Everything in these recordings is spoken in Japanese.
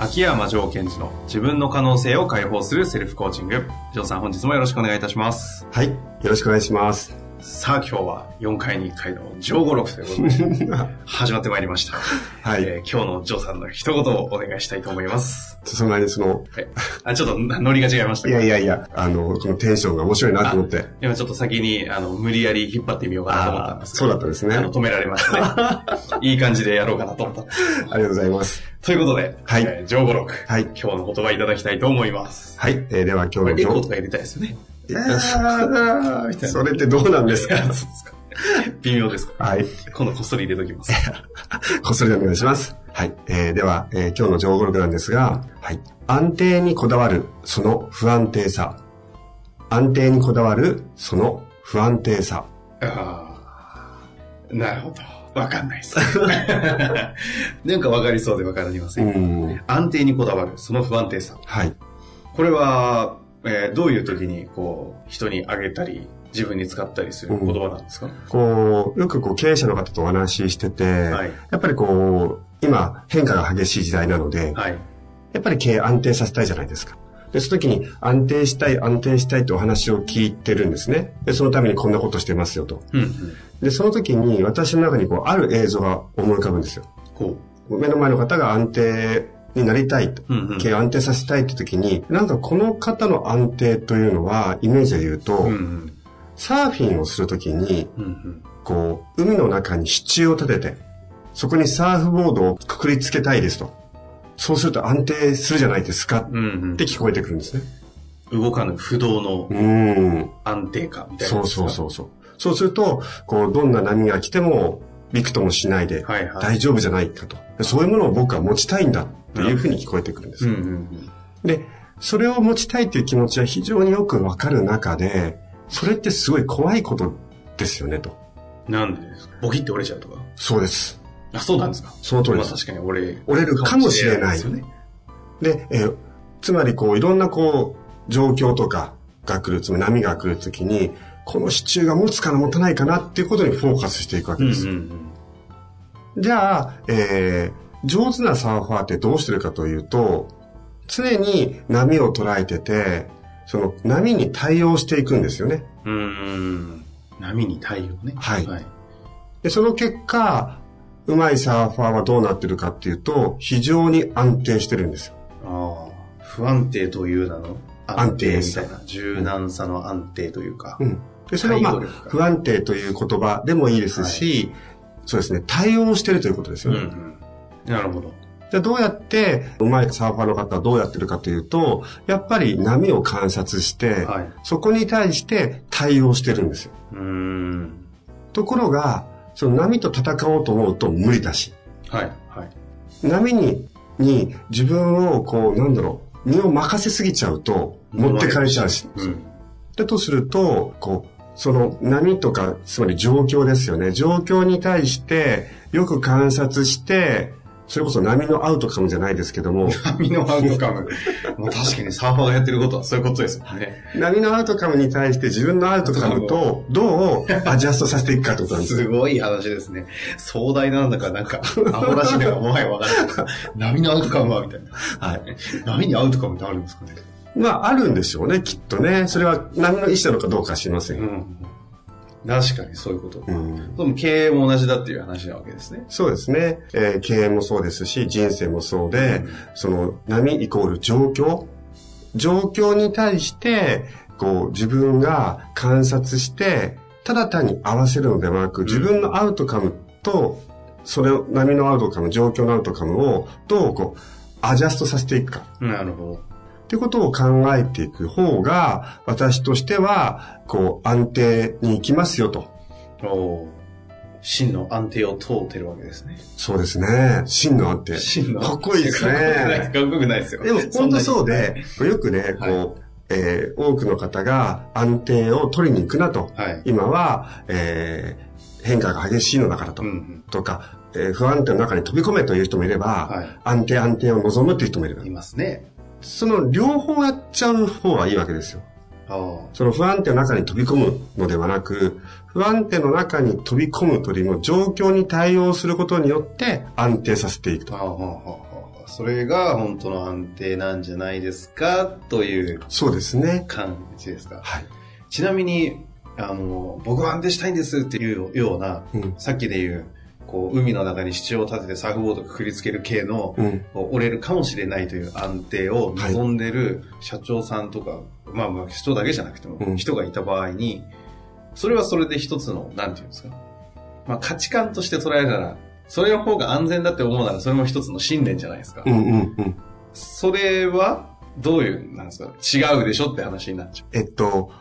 秋山城賢治の自分の可能性を解放するセルフコーチング。城さん本日もよろしくお願いいたします。はい。よろしくお願いします。さあ今日は4回に1回の上五六ということで始まってまいりました。はい、えー、今日のジョーさんの一言をお願いしたいと思います。そんなにその、はい、あ、ちょっとノリが違いましたいやいやいや、あの、このテンションが面白いなと思って。今ちょっと先に、あの、無理やり引っ張ってみようかなと思ったんですそうだったんですね。あの、止められましたね。いい感じでやろうかなと思ったありがとうございます。ということで、はい。えー、上五六。はい。今日の言葉いただきたいと思います。はい。えー、では今日の上。エコーとか入れたいですよね。それってどうなんですか？微妙ですか？はい。今度こっそり入れときます。こっそりお願いします。はい。えー、では、えー、今日の情報録なんですが、はい。安定にこだわる、その不安定さ。安定にこだわる、その不安定さ。ああ。なるほど。わかんないです。なんかわかりそうでわかりません。安定にこだわる、その不安定さ。はい。これは、えー、どういう時に、こう、人にあげたり、自分に使ったりする言葉なんですか、うん、こう、よくこう経営者の方とお話ししてて、はい、やっぱりこう、今変化が激しい時代なので、はい、やっぱり経営安定させたいじゃないですか。で、その時に安定したい、安定したいとお話を聞いてるんですね。で、そのためにこんなことしてますよと。うんうん、で、その時に私の中にこう、ある映像が思い浮かぶんですよ。目の前の方が安定になりたいと、うんうん、経営安定させたいって時に、なんかこの方の安定というのは、イメージで言うと、サーフィンをするときに、こう、海の中に支柱を立てて、そこにサーフボードをくくりつけたいですと。そうすると安定するじゃないですかって聞こえてくるんですね。動かぬ不動の安定感みたいな。そうそうそうそう。そうすると、こう、どんな波が来ても、びくともしないで、大丈夫じゃないかと、そういうものを僕は持ちたいんだっていうふうに聞こえてくるんです。で、それを持ちたいという気持ちは非常によくわかる中で、それってすごい怖いことですよね、と。なんでですか？ボキって折れちゃうとか？そうです。あ、そうなんですか？その通りです。まあ、確かに折れ折れるかもしれない。ですよね。で、えー、つまりこう、いろんなこう、状況とかが来る、つまり波が来るときに、この支柱が持つかな持たないかなっていうことにフォーカスしていくわけです。うんうんうん、じゃあ、えー、上手なサーファーってどうしてるかというと、常に波を捉えてて、その波に対応していくんですよね。うん。波に対応ね。はい。はい、で、その結果、うまいサーファーはどうなってるかっていうと、非常に安定してるんですよ。ああ。不安定という名の安定みたいな。柔軟さの安定というか。うん。で、それはまあ、不安定という言葉でもいいですし、はい、そうですね、対応してるということですよね。うん、うん、なるほど。じゃどうやって、うまいサーファーの方はどうやってるかというと、やっぱり波を観察して、はい、そこに対して対応してるんですよ。うんところが、その波と戦おうと思うと無理だし。はい。はい。波に、に自分をこう、なんだろう、身を任せすぎちゃうと、持ってかれちゃうし。うん。だとすると、こう、その波とか、つまり状況ですよね。状況に対して、よく観察して、それこそ波のアウトカムじゃないですけども。波のアウトカム。もう確かにサーファーがやってることはそういうことですよね。波のアウトカムに対して自分のアウトカムとどうアジャストさせていくかってことなんですすごい話ですね。壮大なんだかなんか、アホらしいのがもはやわからない。波のアウトカムはみたいな。はい。波にアウトカムってあるんですかね？まあ、あるんでしょうね、きっとね。それは波の意思なのかどうか知りません。うん確かにそういうこと。うん、でも経営も同じだっていう話なわけですね。そうですね。えー、経営もそうですし、人生もそうで、うん、その波イコール状況状況に対して、こう自分が観察して、ただ単に合わせるのではなく、自分のアウトカムと、それを、波のアウトカム、状況のアウトカムを、どうこう、アジャストさせていくか。なるほど。っていうことを考えていく方が、私としては、こう、安定に行きますよと。お真の安定を通ってるわけですね。そうですね。真の安定。真のかっこいいですね。かっこよくないですよ。でも、本当そうで、よくね、こう、はい、えー、多くの方が安定を取りに行くなと。はい、今は、えー、変化が激しいのだからと。うんうん、とか、えー、不安定の中に飛び込めという人もいれば、はい、安定安定を望むという人もいる。いますね。その両方やっちゃう方がいいわけですよ。その不安定の中に飛び込むのではなく、不安定の中に飛び込むというよりも状況に対応することによって安定させていくと。それが本当の安定なんじゃないですかというそうですね感じですか。はい、ちなみに、あの、僕は安定したいんですっていうような、うん、さっきで言う、こう、海の中に支柱を立ててサーフボードくくりつける系の、うん、折れるかもしれないという安定を望んでる社長さんとか、はい、まあまあ、人だけじゃなくても、人がいた場合に、それはそれで一つの、なんていうんですか？まあ価値観として捉えたら、それの方が安全だって思うなら、それも一つの信念じゃないですか。うんうんうん。それは、どういう、なんですか？違うでしょって話になっちゃう。えっと、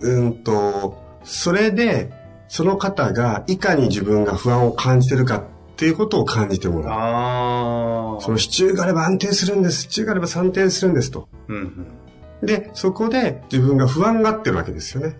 うんと、それで、その方がいかに自分が不安を感じてるかっていうことを感じてもらう。あその支柱があれば安定するんです。支柱があれば安定するんですと。うん、うん、で、そこで自分が不安がってるわけですよね。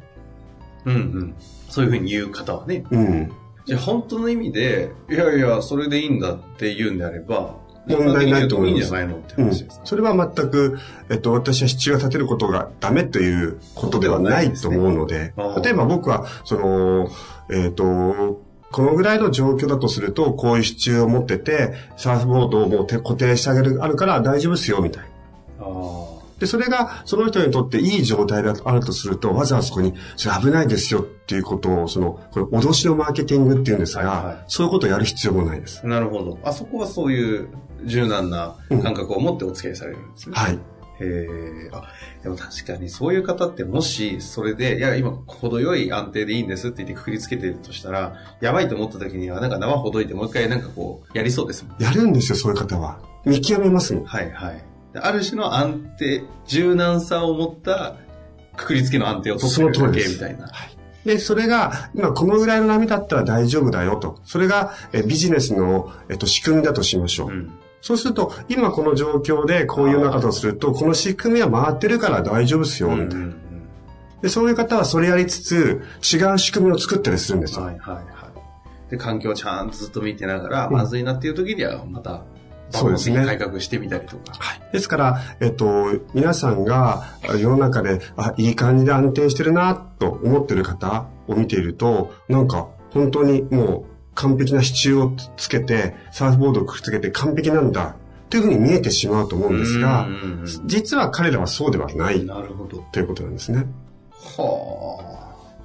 うんうん。そういうふうに言う方はね。うん。じゃあ本当の意味で、いやいや、それでいいんだって言うんであれば、問題ないと思います。いいんじゃないのって話ですか、うん、それは全く、えっと、私は支柱が立てることがダメということではないと思うので、でね、例えば僕は、その、えっと、このぐらいの状況だとすると、こういう支柱を持ってて、サーフボードをもう固定してあげる、あるから大丈夫ですよ、みたいな。で、それがその人にとっていい状態であるとすると、わざわざそこに、それ危ないですよっていうことを、その、これ脅しのマーケティングっていうんですが、はいはい、そういうことをやる必要もないです。なるほど。あそこはそういう柔軟な感覚を持ってお付き合いされるんですね。うん、はい。へえ、あ、でも確かにそういう方ってもし、それで、いや、今、程よい安定でいいんですって言ってくくりつけてるとしたら、やばいと思った時には、なんか縄ほどいてもう一回なんかこう、やりそうですもん。やるんですよ、そういう方は。見極めますもん。はいはい。ある種の安定、柔軟さを持ったくくりつけの安定を取ってるだけみたいな。はい。で、それが、今このぐらいの波だったら大丈夫だよと。それが、えビジネスの、えっと、仕組みだとしましょう。うん、そうすると、今この状況でこういう中とすると、この仕組みは回ってるから大丈夫ですよ、みたいな。で、そういう方はそれやりつつ、違う仕組みを作ったりするんですよ。はいはいはい。で、環境をちゃんとずっと見てながら、まずいなっていう時には、またそうですね。改革してみたりとか。はい。ですから、えっと、皆さんが世の中で、あ、いい感じで安定してるな、と思ってる方を見ていると、なんか、本当にもう完璧な支柱をつけて、サーフボードをくっつけて完璧なんだ、というふうに見えてしまうと思うんですが、実は彼らはそうではない。なるほど。ということなんですね。はあ。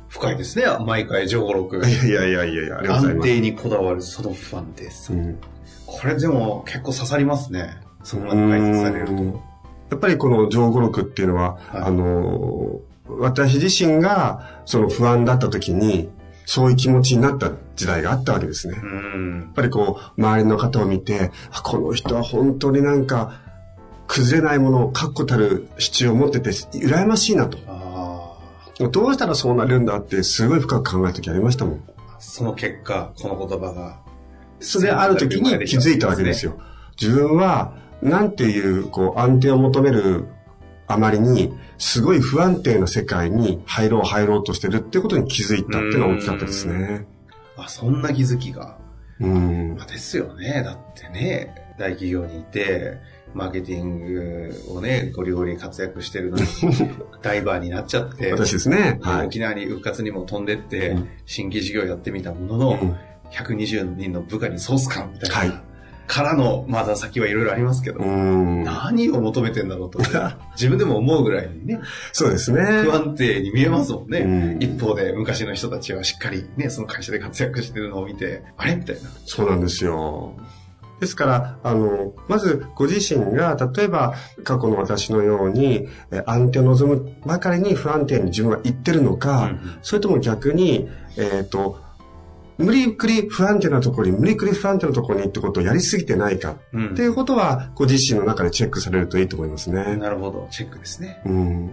深いですね、毎回情報録。いやいやいやいやいや、安定にこだわるその不安定さ。うんこれでも結構刺さりますね。その解説されると。やっぱりこの上語録っていうのは、はい、あの、私自身がその不安だった時に、そういう気持ちになった時代があったわけですね。やっぱりこう、周りの方を見て、この人は本当になんか、崩れないものを確固たる支柱を持ってて、羨ましいなと。どうしたらそうなるんだって、すごい深く考える時ありましたもん。その結果、この言葉がそれある時に気づいたわけですよ。自分は、なんていう、こう、安定を求めるあまりに、すごい不安定な世界に入ろう入ろうとしてるってことに気づいたっていうのは大きかったですね。あ、そんな気づきが。うん。まあ、ですよね。だってね、大企業にいて、マーケティングをね、ゴリゴリ活躍してるのに、ダイバーになっちゃって、私ですね。はい、沖縄に復活にも飛んでって、新規事業やってみたものの、うん120人の部下にソース感みたいな。はい。からの、まだ先はいろいろありますけど、何を求めてんだろうと、自分でも思うぐらいにね。そうですね。不安定に見えますもんね。一方で昔の人たちはしっかりね、その会社で活躍してるのを見て、あれ？みたいな。そうなんですよ。ですから、あの、まずご自身が、例えば過去の私のように、安定を望むばかりに不安定に自分は言ってるのか、うん、それとも逆に、えっ、ー、と、無理くり不安定なところに、無理くり不安定なところにってことをやりすぎてないか、うん、っていうことは、ご自身の中でチェックされるといいと思いますね。なるほど。チェックですね。うん。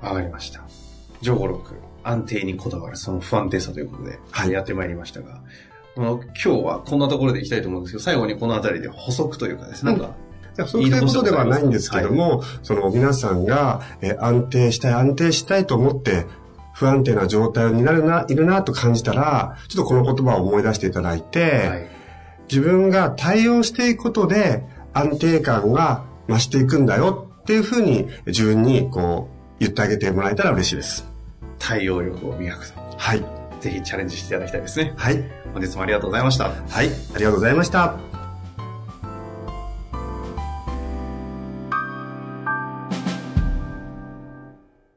わかりました。上五六、安定にこだわる、その不安定さということで、はい、やってまいりましたが、今日はこんなところでいきたいと思うんですけど、最後にこのあたりで補足というかですね、なんか、そういうことではないんですけども、はい、その皆さんが、え安定したい、安定したいと思って、不安定な状態になるな、いるなと感じたら、ちょっとこの言葉を思い出していただいて、はい、自分が対応していくことで安定感が増していくんだよっていうふうに自分にこう言ってあげてもらえたら嬉しいです。対応力を磨くと。はい。ぜひチャレンジしていただきたいですね。はい。本日もありがとうございました。はい。ありがとうございました。